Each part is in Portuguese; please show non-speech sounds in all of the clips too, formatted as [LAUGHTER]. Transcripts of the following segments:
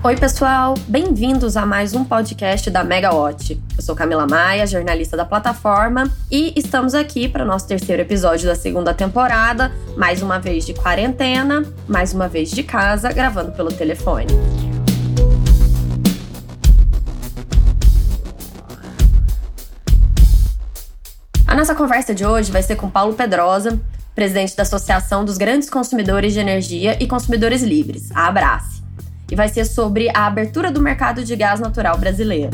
Oi, pessoal! Bem-vindos a mais um podcast da Megawatt. Eu sou Camila Maia, jornalista da plataforma, e estamos aqui para o nosso terceiro episódio da segunda temporada, mais uma vez de quarentena, mais uma vez de casa, gravando pelo telefone. A nossa conversa de hoje vai ser com Paulo Pedrosa, presidente da Associação dos Grandes Consumidores de Energia e Consumidores Livres, a Abrace e vai ser sobre a abertura do mercado de gás natural brasileiro.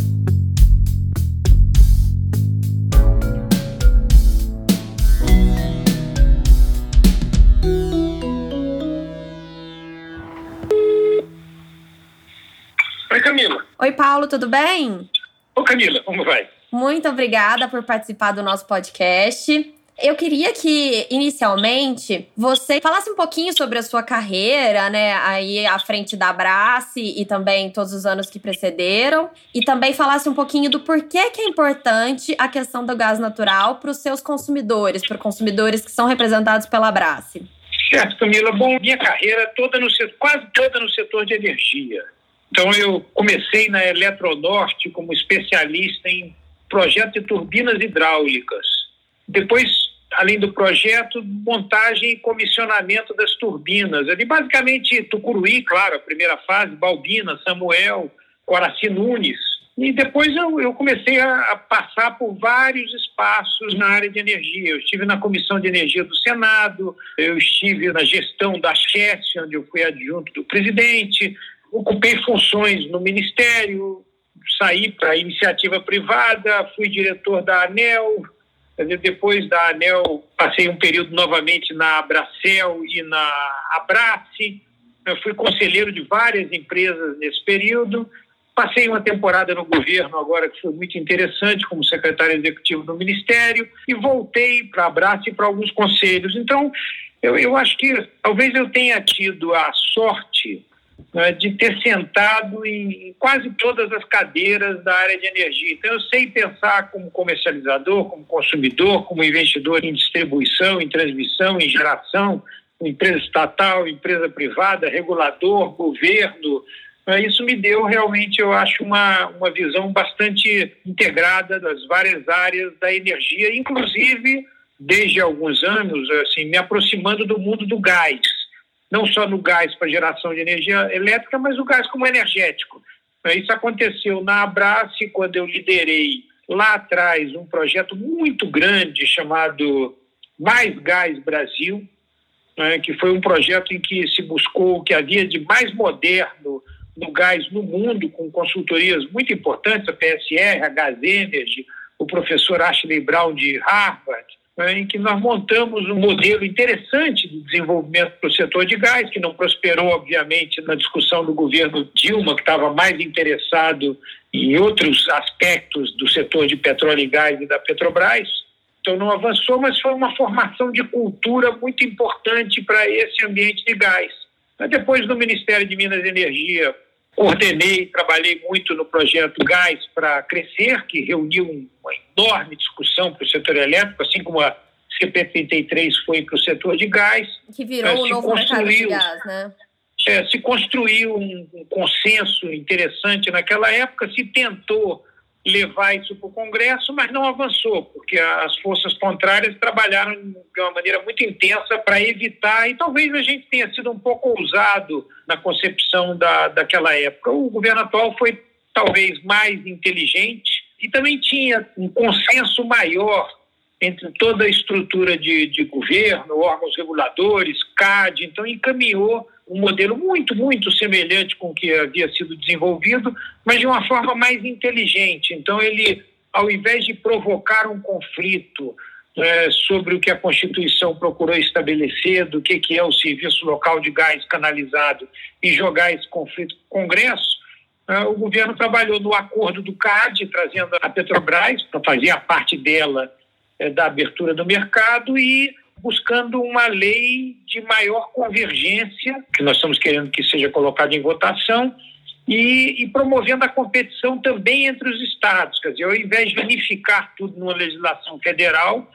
Oi, Camila. Oi, Paulo, tudo bem? Oi, Camila, como vai? Muito obrigada por participar do nosso podcast. Eu queria que, inicialmente, você falasse um pouquinho sobre a sua carreira, né? Aí à frente da Abrace e também todos os anos que precederam. E também falasse um pouquinho do porquê que é importante a questão do gás natural para os seus consumidores, para consumidores que são representados pela Abrace. Certo, Camila. Bom, minha carreira toda no setor, quase toda no setor de energia. Então, eu comecei na Eletronorte como especialista em projeto de turbinas hidráulicas. Depois além do projeto, montagem e comissionamento das turbinas. Ali, basicamente, Tucuruí, claro, a primeira fase, Balbina, Samuel, Coraci Nunes. E depois eu, eu comecei a, a, passar por vários espaços na área de energia. Eu estive na Comissão de Energia do Senado, eu estive na gestão da CHES, onde eu fui adjunto do presidente, ocupei funções no Ministério, saí para iniciativa privada, fui diretor da ANEL, depois da ANEL, passei um período novamente na Abracel e na Abrace. Eu fui conselheiro de várias empresas nesse período. Passei uma temporada no governo agora que foi muito interessante como secretário executivo do Ministério e voltei para a Abrace e para alguns conselhos. Então, eu, eu acho que talvez eu tenha tido a sorte né, de ter sentado em quase todas as cadeiras da área de energia. Então, eu sei pensar como comercializador, como consumidor, como investidor em distribuição, em transmissão, em geração, empresa estatal, empresa privada, regulador, governo. Né, isso me deu realmente, eu acho, uma, uma visão bastante integrada das várias áreas da energia, inclusive desde alguns anos, assim, me aproximando do mundo do gás não só no gás para geração de energia elétrica, mas o gás como energético. Isso aconteceu na Abrace, quando eu liderei lá atrás um projeto muito grande chamado Mais Gás Brasil, né, que foi um projeto em que se buscou o que havia de mais moderno no gás no mundo, com consultorias muito importantes, a PSR, a Gas Energy, o professor Ashley Brown de Harvard, em que nós montamos um modelo interessante de desenvolvimento para o setor de gás, que não prosperou, obviamente, na discussão do governo Dilma, que estava mais interessado em outros aspectos do setor de petróleo e gás e da Petrobras. Então não avançou, mas foi uma formação de cultura muito importante para esse ambiente de gás. Depois do Ministério de Minas e Energia, Coordenei, trabalhei muito no projeto Gás para Crescer, que reuniu uma enorme discussão para o setor elétrico, assim como a CP33 foi para o setor de gás. Que virou o um novo mercado de gás, né? É, se construiu um, um consenso interessante naquela época, se tentou levar isso para o Congresso, mas não avançou, porque as forças contrárias trabalharam de uma maneira muito intensa para evitar, e talvez a gente tenha sido um pouco ousado na concepção da, daquela época. O governo atual foi talvez mais inteligente e também tinha um consenso maior entre toda a estrutura de, de governo, órgãos reguladores, CAD, então encaminhou um modelo muito, muito semelhante com o que havia sido desenvolvido, mas de uma forma mais inteligente. Então, ele, ao invés de provocar um conflito é, sobre o que a Constituição procurou estabelecer, do que, que é o serviço local de gás canalizado, e jogar esse conflito para o Congresso, é, o governo trabalhou no acordo do CAD, trazendo a Petrobras para fazer a parte dela da abertura do mercado e buscando uma lei de maior convergência, que nós estamos querendo que seja colocada em votação, e, e, promovendo a competição também entre os estados. Quer dizer, ao invés de unificar tudo numa legislação federal,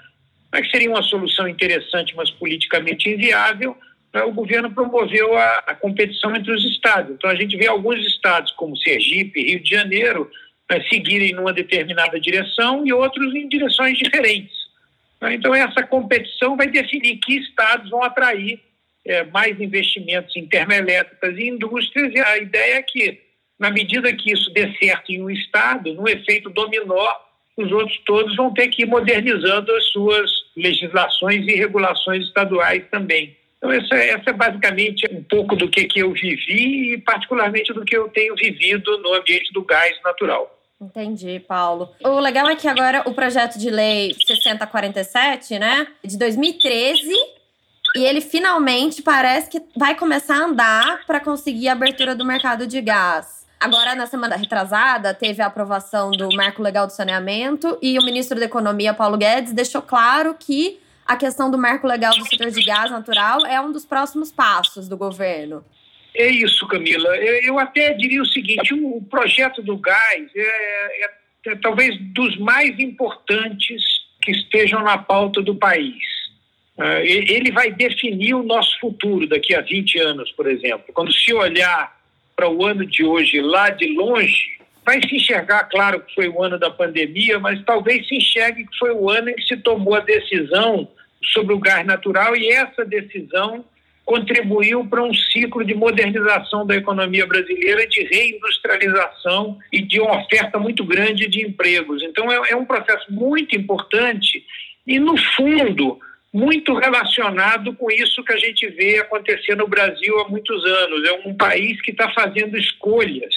que seria uma solução interessante, mas politicamente inviável, né, o governo promoveu a, a, competição entre os estados. Então, a gente vê alguns estados, como Sergipe, Rio de Janeiro, né, seguirem numa determinada direção e outros em direções diferentes. Né. Então, essa competição vai definir que estados vão atrair é, mais investimentos em termoelétricas e indústrias, e a ideia é que, na medida que isso dê certo em um estado, no efeito dominó, os outros todos vão ter que ir modernizando as suas legislações e regulações estaduais também. Então, essa, essa é basicamente um pouco do que, que eu vivi e, particularmente, do que eu tenho vivido no ambiente do gás natural. Entendi, Paulo. O legal é que agora o projeto de lei 6047, né, de 2013, e ele finalmente parece que vai começar a andar para conseguir a abertura do mercado de gás. Agora, na semana retrasada, teve a aprovação do Marco Legal do Saneamento e o ministro da Economia, Paulo Guedes, deixou claro que a questão do marco legal do setor de gás natural é um dos próximos passos do governo. É isso, Camila. Eu até diria o seguinte: o projeto do gás é, é, é talvez dos mais importantes que estejam na pauta do país. É, ele vai definir o nosso futuro daqui a 20 anos, por exemplo. Quando se olhar para o ano de hoje lá de longe, vai se enxergar, claro, que foi o ano da pandemia, mas talvez se enxergue que foi o ano em que se tomou a decisão sobre o gás natural e essa decisão contribuiu para um ciclo de modernização da economia brasileira, de reindustrialização e de uma oferta muito grande de empregos. Então, é, é um processo muito importante e, no fundo, muito relacionado com isso que a gente vê acontecer no Brasil há muitos anos. É um país que está fazendo escolhas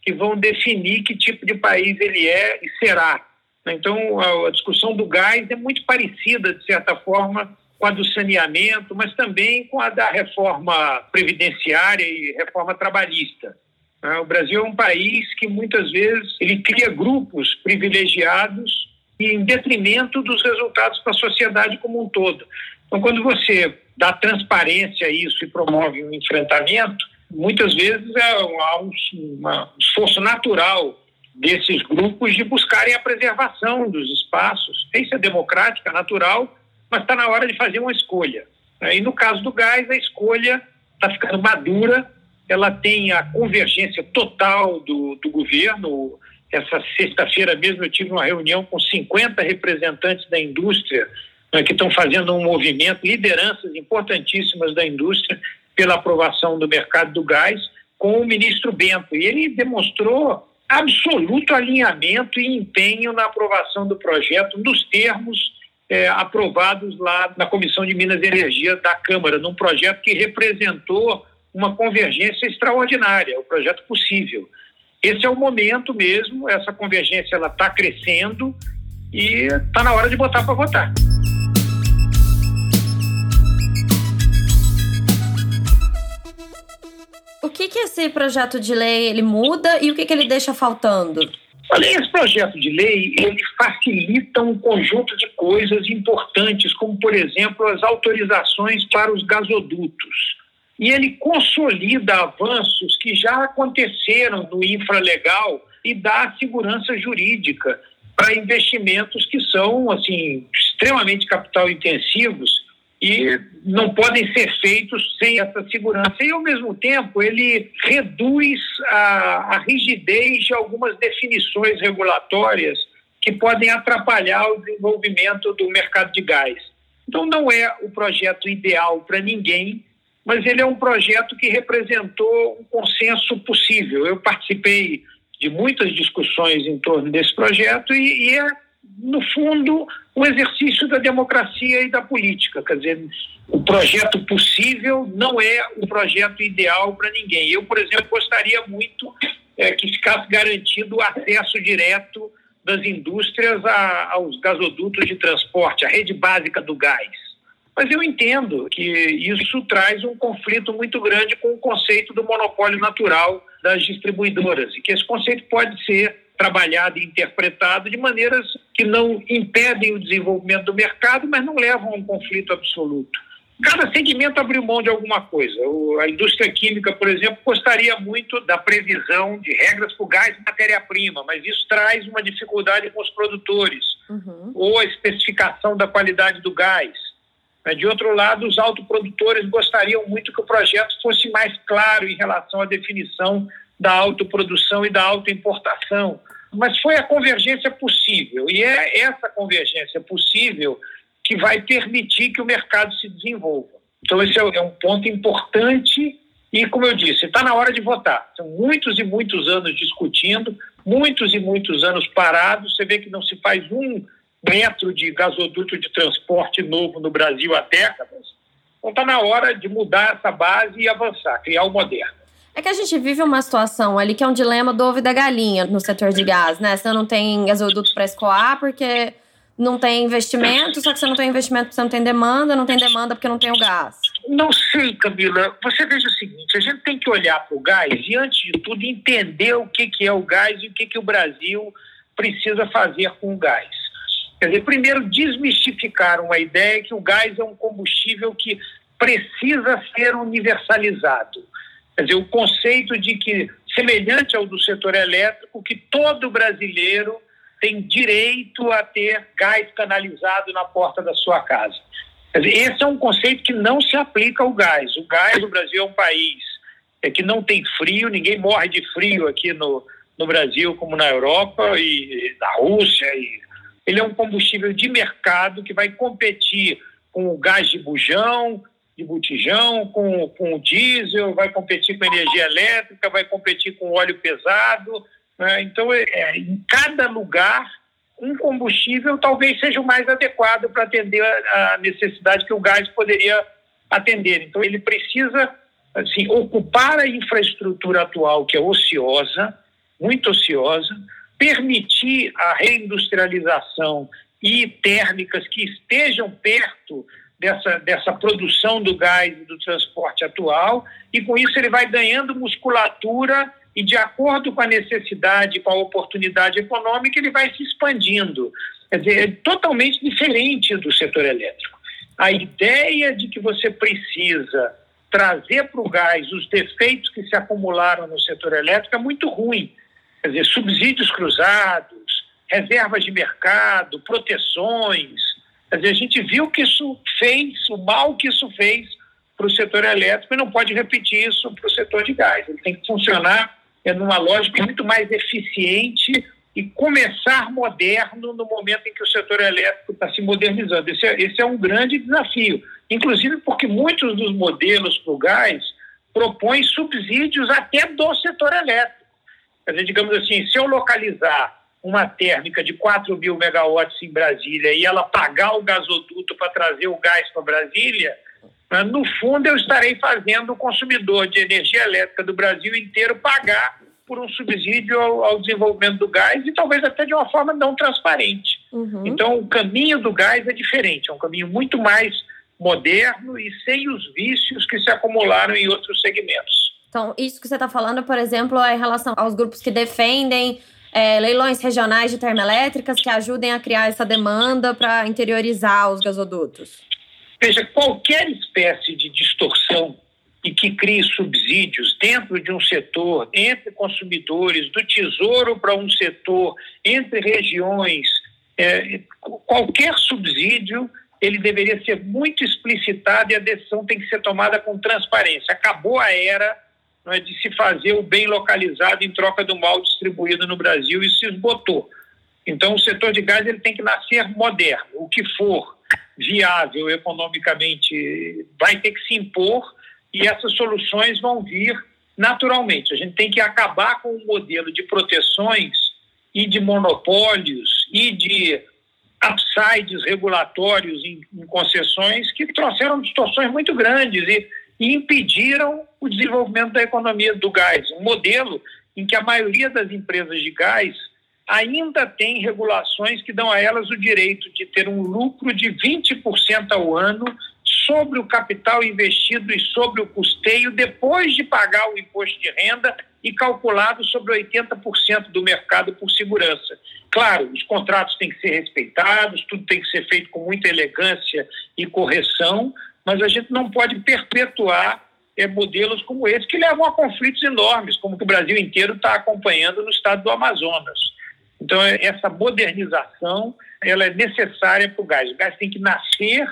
que vão definir que tipo de país ele é e será. Então, a, discussão do gás é muito parecida, de certa forma, com a do saneamento, mas também com a da reforma previdenciária e reforma trabalhista. Né? O Brasil é um país que muitas vezes ele cria grupos privilegiados em detrimento dos resultados para a sociedade como um todo. Então, quando você dá transparência a isso e promove um enfrentamento, muitas vezes é um, um esforço natural desses grupos de buscarem a preservação dos espaços. Isso é democrática, natural, mas está na hora de fazer uma escolha. E no caso do gás, a escolha está ficando madura, ela tem a convergência total do, do governo. Essa sexta-feira mesmo eu tive uma reunião com 50 representantes da indústria né, que estão fazendo um movimento, lideranças importantíssimas da indústria pela aprovação do mercado do gás, com o ministro Bento. E ele demonstrou absoluto alinhamento e empenho na aprovação do projeto nos termos é, aprovados lá na Comissão de Minas e Energia da Câmara, num projeto que representou uma convergência extraordinária, o projeto possível. Esse é o momento mesmo, essa convergência ela está crescendo e está na hora de botar para votar. O que, que esse projeto de lei ele muda e o que, que ele deixa faltando? Olha, esse projeto de lei ele facilita um conjunto de coisas importantes, como, por exemplo, as autorizações para os gasodutos. E ele consolida avanços que já aconteceram no infralegal e dá segurança jurídica para investimentos que são assim extremamente capital intensivos e não podem ser feitos sem essa segurança. E, ao mesmo tempo, ele reduz a, a rigidez de algumas definições regulatórias que podem atrapalhar o desenvolvimento do mercado de gás. Então, não é o projeto ideal para ninguém, mas ele é um projeto que representou um consenso possível. Eu participei de muitas discussões em torno desse projeto e, e é no fundo, o exercício da democracia e da política. Quer dizer, o projeto possível não é o projeto ideal para ninguém. Eu, por exemplo, gostaria muito é, que ficasse garantido o acesso direto das indústrias a, aos gasodutos de transporte, a rede básica do gás. Mas eu entendo que isso traz um conflito muito grande com o conceito do monopólio natural das distribuidoras e que esse conceito pode ser trabalhado e interpretado de maneiras que não impedem o desenvolvimento do mercado, mas não levam a um conflito absoluto. Cada segmento abriu mão de alguma coisa. A indústria química, por exemplo, gostaria muito da previsão de regras para o gás e matéria-prima, mas isso traz uma dificuldade com os produtores. Uhum. Ou a especificação da qualidade do gás. De outro lado, os autoprodutores gostariam muito que o projeto fosse mais claro em relação à definição da autoprodução e da autoimportação. Mas foi a convergência possível, e é essa convergência possível que vai permitir que o mercado se desenvolva. Então, esse é um ponto importante e, como eu disse, está na hora de votar. São muitos e muitos anos discutindo, muitos e muitos anos parados. Você vê que não se faz um metro de gasoduto de transporte novo no Brasil há décadas. Então está na hora de mudar essa base e avançar, criar o moderno. É que a gente vive uma situação ali que é um dilema do ovo e da galinha no setor de gás, né? Você não tem gasoduto para escoar porque não tem investimento, só que você não tem investimento porque você não tem demanda, não tem demanda porque não tem o gás. Não sei, Camila. Você veja o seguinte: a gente tem que olhar para o gás e, antes de tudo, entender o que, que é o gás e o que, que o Brasil precisa fazer com o gás. Quer dizer, primeiro, desmistificar uma ideia que o gás é um combustível que precisa ser universalizado. Quer dizer, o conceito de que, semelhante ao do setor elétrico, que todo brasileiro tem direito a ter gás canalizado na porta da sua casa. Esse é um conceito que não se aplica ao gás. O gás no Brasil é um país é que não tem frio, ninguém morre de frio aqui no, no Brasil como na Europa e na Rússia e ele é um combustível de mercado que vai competir com o gás de bujão, de botijão, com, com diesel, vai competir com energia elétrica, vai competir com óleo pesado. Né? Então, é, é, em cada lugar, um combustível talvez seja o mais adequado para atender a, a necessidade que o gás poderia atender. Então, ele precisa assim, ocupar a infraestrutura atual, que é ociosa, muito ociosa, permitir a reindustrialização e térmicas que estejam perto dessa, dessa produção do gás e do transporte atual, e com isso ele vai ganhando musculatura e, de acordo com a necessidade, com a oportunidade econômica, ele vai se expandindo. Quer dizer, é totalmente diferente do setor elétrico. A ideia de que você precisa trazer para o gás os defeitos que se acumularam no setor elétrico é muito ruim quer dizer, subsídios cruzados, reservas de mercado, proteções. Quer dizer, a gente viu que isso fez, o mal que isso fez para o setor elétrico e não pode repetir isso para o setor de gás. Ele tem que funcionar numa lógica muito mais eficiente e começar moderno no momento em que o setor elétrico está se modernizando. Esse é, esse é um grande desafio, inclusive porque muitos dos modelos para o gás propõem subsídios até do setor elétrico. Quer dizer, digamos assim, se eu localizar uma térmica de 4 mil megawatts em Brasília e ela pagar o gasoduto para trazer o gás para Brasília, né, no fundo eu estarei fazendo o consumidor de energia elétrica do Brasil inteiro pagar por um subsídio ao, ao desenvolvimento do gás e talvez até de uma forma não transparente. Uhum. Então, o caminho do gás é diferente, é um caminho muito mais moderno e sem os vícios que se acumularam em outros segmentos. Então, isso que você está falando, por exemplo, é em relação aos grupos que defendem é, leilões regionais de termoelétricas que ajudem a criar essa demanda para interiorizar os gasodutos. Veja, qualquer espécie de distorção e que crie subsídios dentro de um setor, entre consumidores, do tesouro para um setor, entre regiões, é, qualquer subsídio ele deveria ser muito explicitado e a decisão tem que ser tomada com transparência. Acabou a era é, de se fazer o bem localizado em troca do mal distribuído no Brasil e se esgotou. Então, o setor de gás ele tem que nascer moderno. O que for viável economicamente vai ter que se impor e essas soluções vão vir naturalmente. A gente tem que acabar com o modelo de proteções e de monopólios e de upsides regulatórios em, em concessões que trouxeram distorções muito grandes e e impediram o desenvolvimento da economia do gás. Um modelo em que a maioria das empresas de gás ainda tem regulações que dão a elas o direito de ter um lucro de 20% ao ano sobre o capital investido e sobre o custeio, depois de pagar o imposto de renda e calculado sobre 80% do mercado por segurança. Claro, os contratos têm que ser respeitados, tudo tem que ser feito com muita elegância e correção, mas a gente não pode perpetuar é, modelos como esse que levam a conflitos enormes, como que o Brasil inteiro está acompanhando no estado do Amazonas. Então, é, essa modernização ela é necessária para o gás. O gás tem que nascer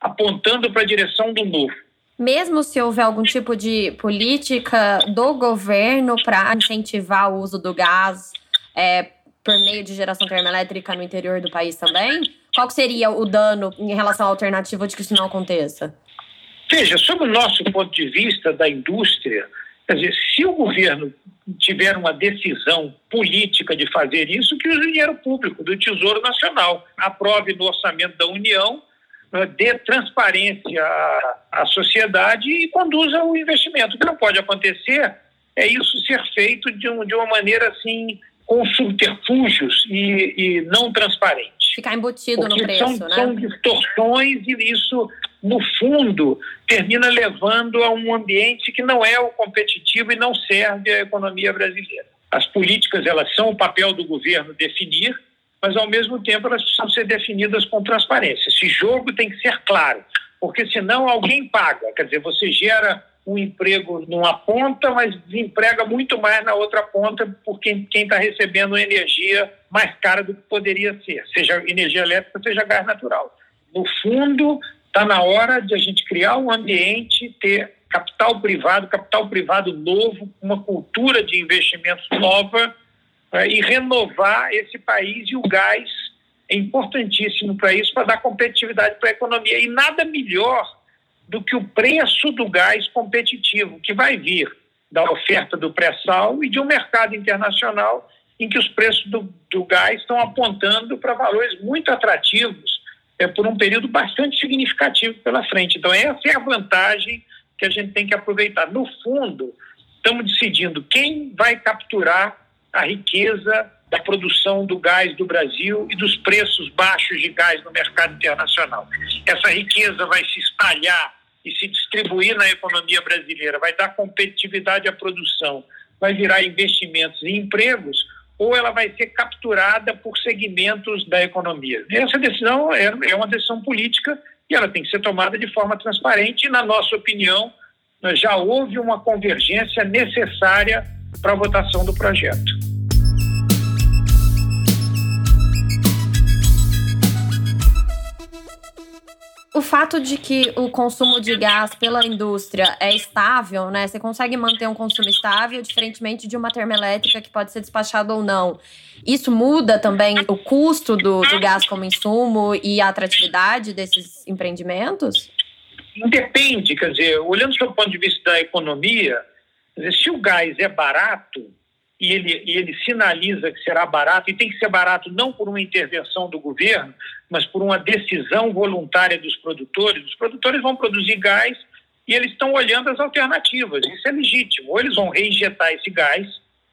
apontando para a direção do novo. Mesmo se houver algum tipo de política do governo para incentivar o uso do gás é, por meio de geração termoelétrica no interior do país também, qual seria o dano em relação à alternativa de que isso não aconteça? Veja, sob o nosso ponto de vista da indústria, quer dizer, se o governo tiver uma decisão política de fazer isso, que o dinheiro público do Tesouro Nacional, aprove no orçamento da União, eh, dê transparência à, à sociedade e conduza o investimento. O que não pode acontecer é isso ser feito de, um, de uma maneira assim, com subterfúgios e, e não transparente. Ficar embutido Porque no preço, são, né? São distorções e isso no fundo, termina levando a um ambiente que não é o competitivo e não serve à economia brasileira. As políticas, elas são o papel do governo definir, mas ao mesmo tempo elas precisam ser definidas com transparência. Esse jogo tem que ser claro, porque senão alguém paga. Quer dizer, você gera um emprego numa ponta, mas desemprega muito mais na outra ponta por quem está recebendo energia mais cara do que poderia ser, seja energia elétrica, seja gás natural. No fundo, Está na hora de a gente criar um ambiente, ter capital privado, capital privado novo, uma cultura de investimentos nova né, e renovar esse país e o gás é importantíssimo para isso, para dar competitividade para a economia. E nada melhor do que o preço do gás competitivo, que vai vir da oferta do pré-sal e de um mercado internacional em que os preços do, do gás estão apontando para valores muito atrativos é, por um período bastante significativo pela frente. Então, essa é a vantagem que a gente tem que aproveitar. No fundo, estamos decidindo quem vai capturar a riqueza da produção do gás do Brasil e dos preços baixos de gás no mercado internacional. Essa riqueza vai se espalhar e se distribuir na economia brasileira, vai dar competitividade à produção, vai virar investimentos e empregos ou ela vai ser capturada por segmentos da economia. Essa decisão é, é uma decisão política e ela tem que ser tomada de forma transparente e, na nossa opinião, já houve uma convergência necessária para a votação do projeto. O fato de que o consumo de gás pela indústria é estável, né? Você consegue manter um consumo estável, diferentemente de uma termoelétrica que pode ser despachada ou não. Isso muda também o custo do, do gás como insumo e a atratividade desses empreendimentos? Depende, quer dizer, olhando do ponto de vista da economia, se o gás é barato, e ele, e ele sinaliza que será barato, e tem que ser barato não por uma intervenção do governo, mas por uma decisão voluntária dos produtores. Os produtores vão produzir gás e eles estão olhando as alternativas. Isso é legítimo. Ou eles vão reinjetar esse gás,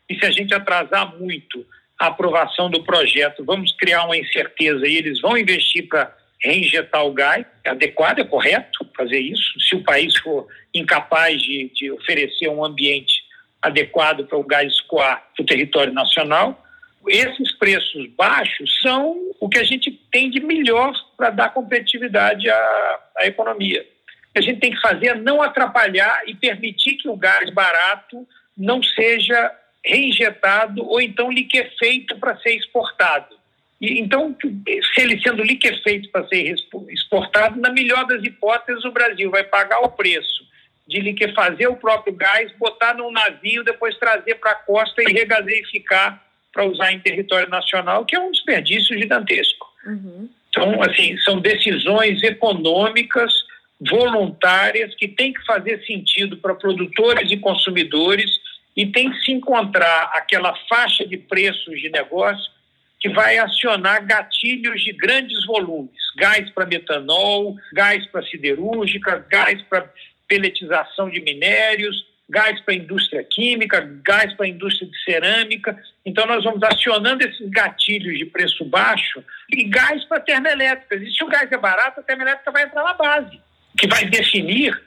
e se a gente atrasar muito a aprovação do projeto, vamos criar uma incerteza e eles vão investir para reinjetar o gás. É adequado, é correto fazer isso. Se o país for incapaz de, de oferecer um ambiente adequado para o gás escoar para o território nacional. Esses preços baixos são o que a gente tem de melhor para dar competitividade à, à economia. O que a gente tem que fazer é não atrapalhar e permitir que o gás barato não seja reinjetado ou então liquefeito para ser exportado. E, então, se ele sendo liquefeito para ser exportado, na melhor das hipóteses, o Brasil vai pagar o preço de liquefazer o próprio gás, botar num navio, depois trazer para a costa e regasificar para usar em território nacional, que é um desperdício gigantesco. Uhum. Então, assim, são decisões econômicas voluntárias que têm que fazer sentido para produtores e consumidores e tem que se encontrar aquela faixa de preços de negócio que vai acionar gatilhos de grandes volumes, gás para metanol, gás para siderúrgica, gás para peletização de minérios, gás para a indústria química, gás para a indústria de cerâmica. Então, nós vamos acionando esses gatilhos de preço baixo e gás para termoelétricas. E se o gás é barato, a termoelétrica vai entrar na base. O que vai definir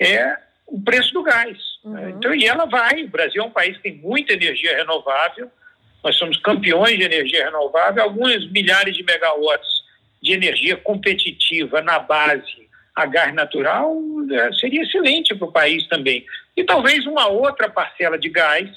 é o preço do gás. Uhum. Então, e ela vai. O Brasil é um país que tem muita energia renovável. Nós somos campeões de energia renovável, alguns milhares de megawatts de energia competitiva na base a gás natural é, seria excelente para o país também. E talvez uma outra parcela de gás,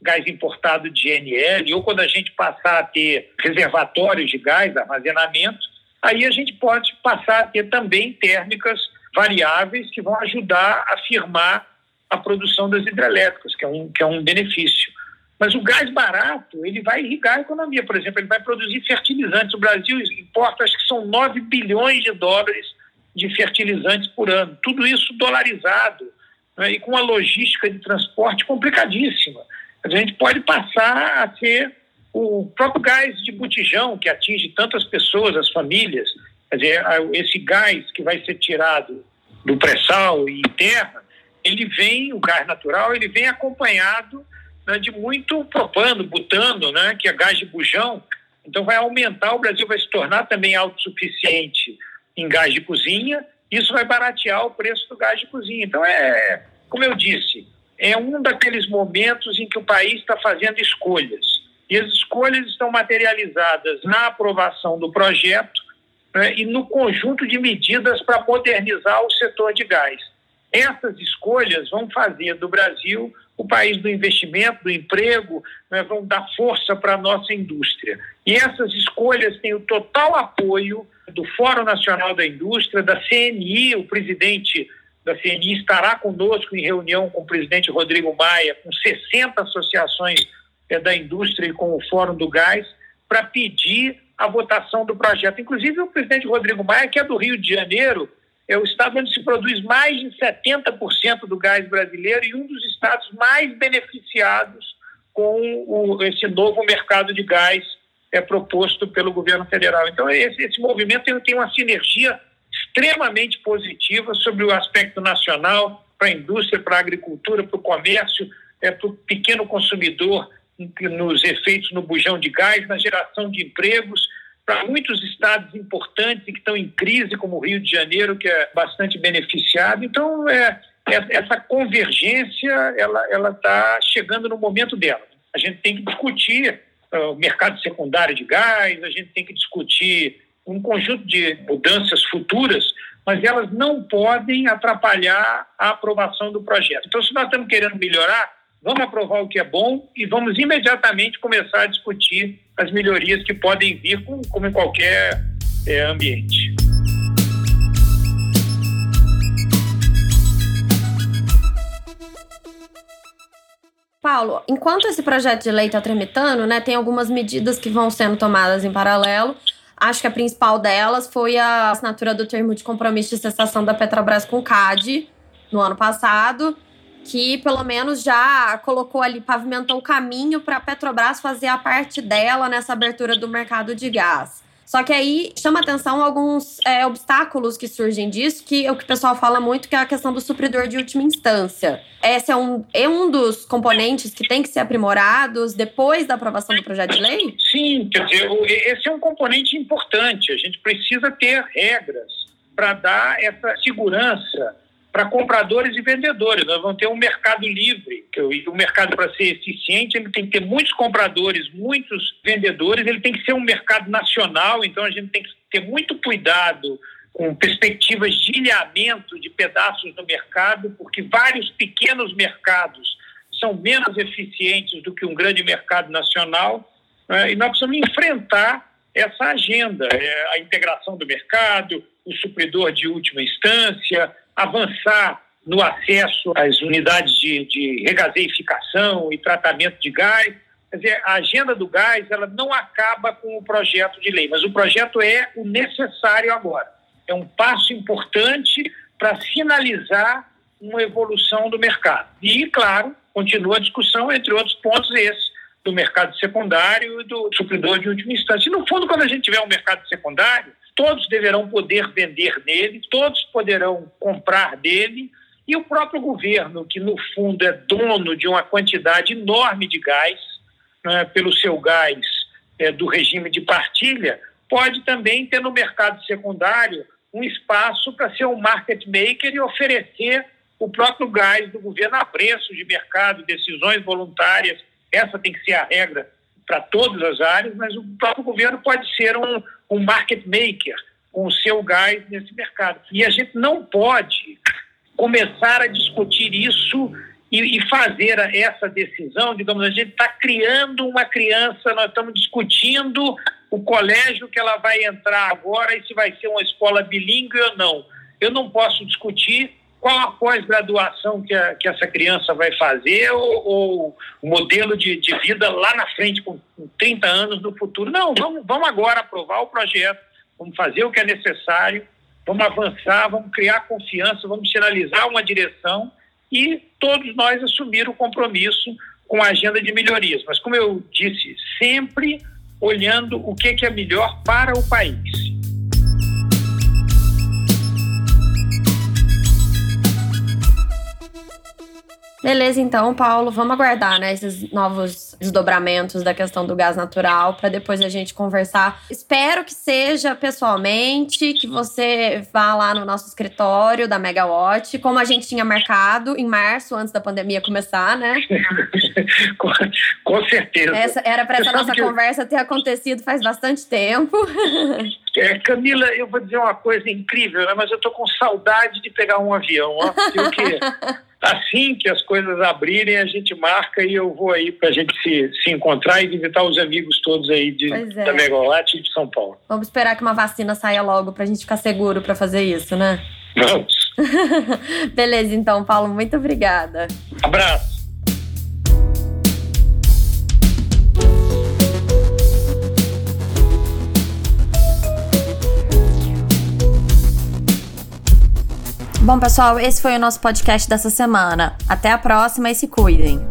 gás importado de GNL, ou quando a gente passar a ter reservatórios de gás, armazenamento, aí a gente pode passar a ter também térmicas variáveis que vão ajudar a firmar a produção das hidrelétricas, que é um, que é um benefício. Mas o gás barato, ele vai irrigar a economia. Por exemplo, ele vai produzir fertilizantes. O Brasil importa, acho que são 9 bilhões de dólares de fertilizantes por ano. Tudo isso dolarizado né, e com uma logística de transporte complicadíssima. A gente pode passar a ser o próprio gás de botijão, que atinge tantas pessoas, as famílias. Quer dizer, esse gás que vai ser tirado do pré-sal e terra, ele vem, o gás natural, ele vem acompanhado né, de muito propano, butano, né, que é gás de bujão. Então vai aumentar, o Brasil vai se tornar também autossuficiente em gás de cozinha, isso vai baratear o preço do gás de cozinha. Então é, como eu disse, é um daqueles momentos em que o país está fazendo escolhas. E as escolhas estão materializadas na aprovação do projeto né, e no conjunto de medidas para modernizar o setor de gás. Essas escolhas vão fazer do Brasil o país do investimento, do emprego, né, vão dar força para a nossa indústria. E essas escolhas têm o total apoio do Fórum Nacional da Indústria, da CNI, o presidente da CNI estará conosco em reunião com o presidente Rodrigo Maia, com 60 associações é, da indústria e com o Fórum do Gás, para pedir a votação do projeto. Inclusive, o presidente Rodrigo Maia, que é do Rio de Janeiro, é o estado onde se produz mais de 70% do gás brasileiro e um dos estados mais beneficiados com o, esse novo mercado de gás é proposto pelo governo federal. Então, esse, esse movimento tem, tem uma sinergia extremamente positiva sobre o aspecto nacional, para a indústria, para a agricultura, para o comércio, é, para o pequeno consumidor nos efeitos no bujão de gás, na geração de empregos, para muitos estados importantes que estão em crise, como o Rio de Janeiro, que é bastante beneficiado. Então, é, é essa convergência ela está chegando no momento dela. A gente tem que discutir o mercado secundário de gás, a gente tem que discutir um conjunto de mudanças futuras, mas elas não podem atrapalhar a aprovação do projeto. Então, se nós estamos querendo melhorar, vamos aprovar o que é bom e vamos imediatamente começar a discutir as melhorias que podem vir, como em qualquer é, ambiente. Paulo, enquanto esse projeto de lei está tramitando, né, tem algumas medidas que vão sendo tomadas em paralelo. Acho que a principal delas foi a assinatura do termo de compromisso de cessação da Petrobras com o CAD no ano passado que pelo menos já colocou ali, pavimentou o caminho para a Petrobras fazer a parte dela nessa abertura do mercado de gás. Só que aí chama atenção alguns é, obstáculos que surgem disso, que é o que o pessoal fala muito, que é a questão do supridor de última instância. Esse é um, é um dos componentes que tem que ser aprimorados depois da aprovação do projeto de lei? Sim, quer dizer, esse é um componente importante. A gente precisa ter regras para dar essa segurança para compradores e vendedores. Nós vamos ter um mercado livre, o mercado para ser eficiente ele tem que ter muitos compradores, muitos vendedores. Ele tem que ser um mercado nacional, então a gente tem que ter muito cuidado com perspectivas de ilhamento de pedaços do mercado, porque vários pequenos mercados são menos eficientes do que um grande mercado nacional, né? e nós precisamos enfrentar essa agenda, é, a integração do mercado, o supridor de última instância, avançar no acesso às unidades de, de e tratamento de gás. Quer dizer, a agenda do gás ela não acaba com o projeto de lei, mas o projeto é o necessário agora. É um passo importante para finalizar uma evolução do mercado. E, claro, continua a discussão, entre outros pontos, esse do mercado secundário e do supridor de última instância. E, no fundo, quando a gente tiver um mercado secundário, todos deverão poder vender nele, todos poderão comprar dele, e o próprio governo, que no fundo é dono de uma quantidade enorme de gás, né, pelo seu gás é, do regime de partilha, pode também ter no mercado secundário um espaço para ser um market maker e oferecer o próprio gás do governo a preços de mercado, decisões voluntárias. Essa tem que ser a regra para todas as áreas, mas o próprio governo pode ser um, um market maker com o seu gás nesse mercado. E a gente não pode começar a discutir isso e, e fazer essa decisão, digamos, a gente está criando uma criança, nós estamos discutindo o colégio que ela vai entrar agora e se vai ser uma escola bilíngue ou não. Eu não posso discutir qual a pós-graduação que, que essa criança vai fazer ou, ou o modelo de, de, vida lá na frente, com, com 30 anos no futuro. Não, vamos, vamos agora aprovar o projeto, vamos fazer o que é necessário, vamos avançar, vamos criar confiança, vamos sinalizar uma direção e todos nós assumir o compromisso com a agenda de melhorias. Mas, como eu disse, sempre olhando o que é melhor para o país. Beleza, então, Paulo, vamos aguardar, né, esses novos desdobramentos da questão do gás natural para depois a gente conversar. Espero que seja pessoalmente, que você vá lá no nosso escritório da Megawatt, como a gente tinha marcado em março, antes da pandemia começar, né? [LAUGHS] com, com, certeza. Essa, era para essa nossa conversa ter acontecido faz bastante tempo. [LAUGHS] É, Camila, eu vou dizer uma coisa incrível, né? mas eu tô com saudade de pegar um avião. Ó, porque [LAUGHS] assim que as coisas abrirem, a gente marca e eu vou aí para a gente se, se encontrar e visitar os amigos todos aí de, é. da Megawatt e de São Paulo. Vamos esperar que uma vacina saia logo para a gente ficar seguro para fazer isso, né? Vamos. [LAUGHS] Beleza, então, Paulo, muito obrigada. Abraço. Bom, pessoal, esse foi o nosso podcast dessa semana. Até a próxima e se cuidem.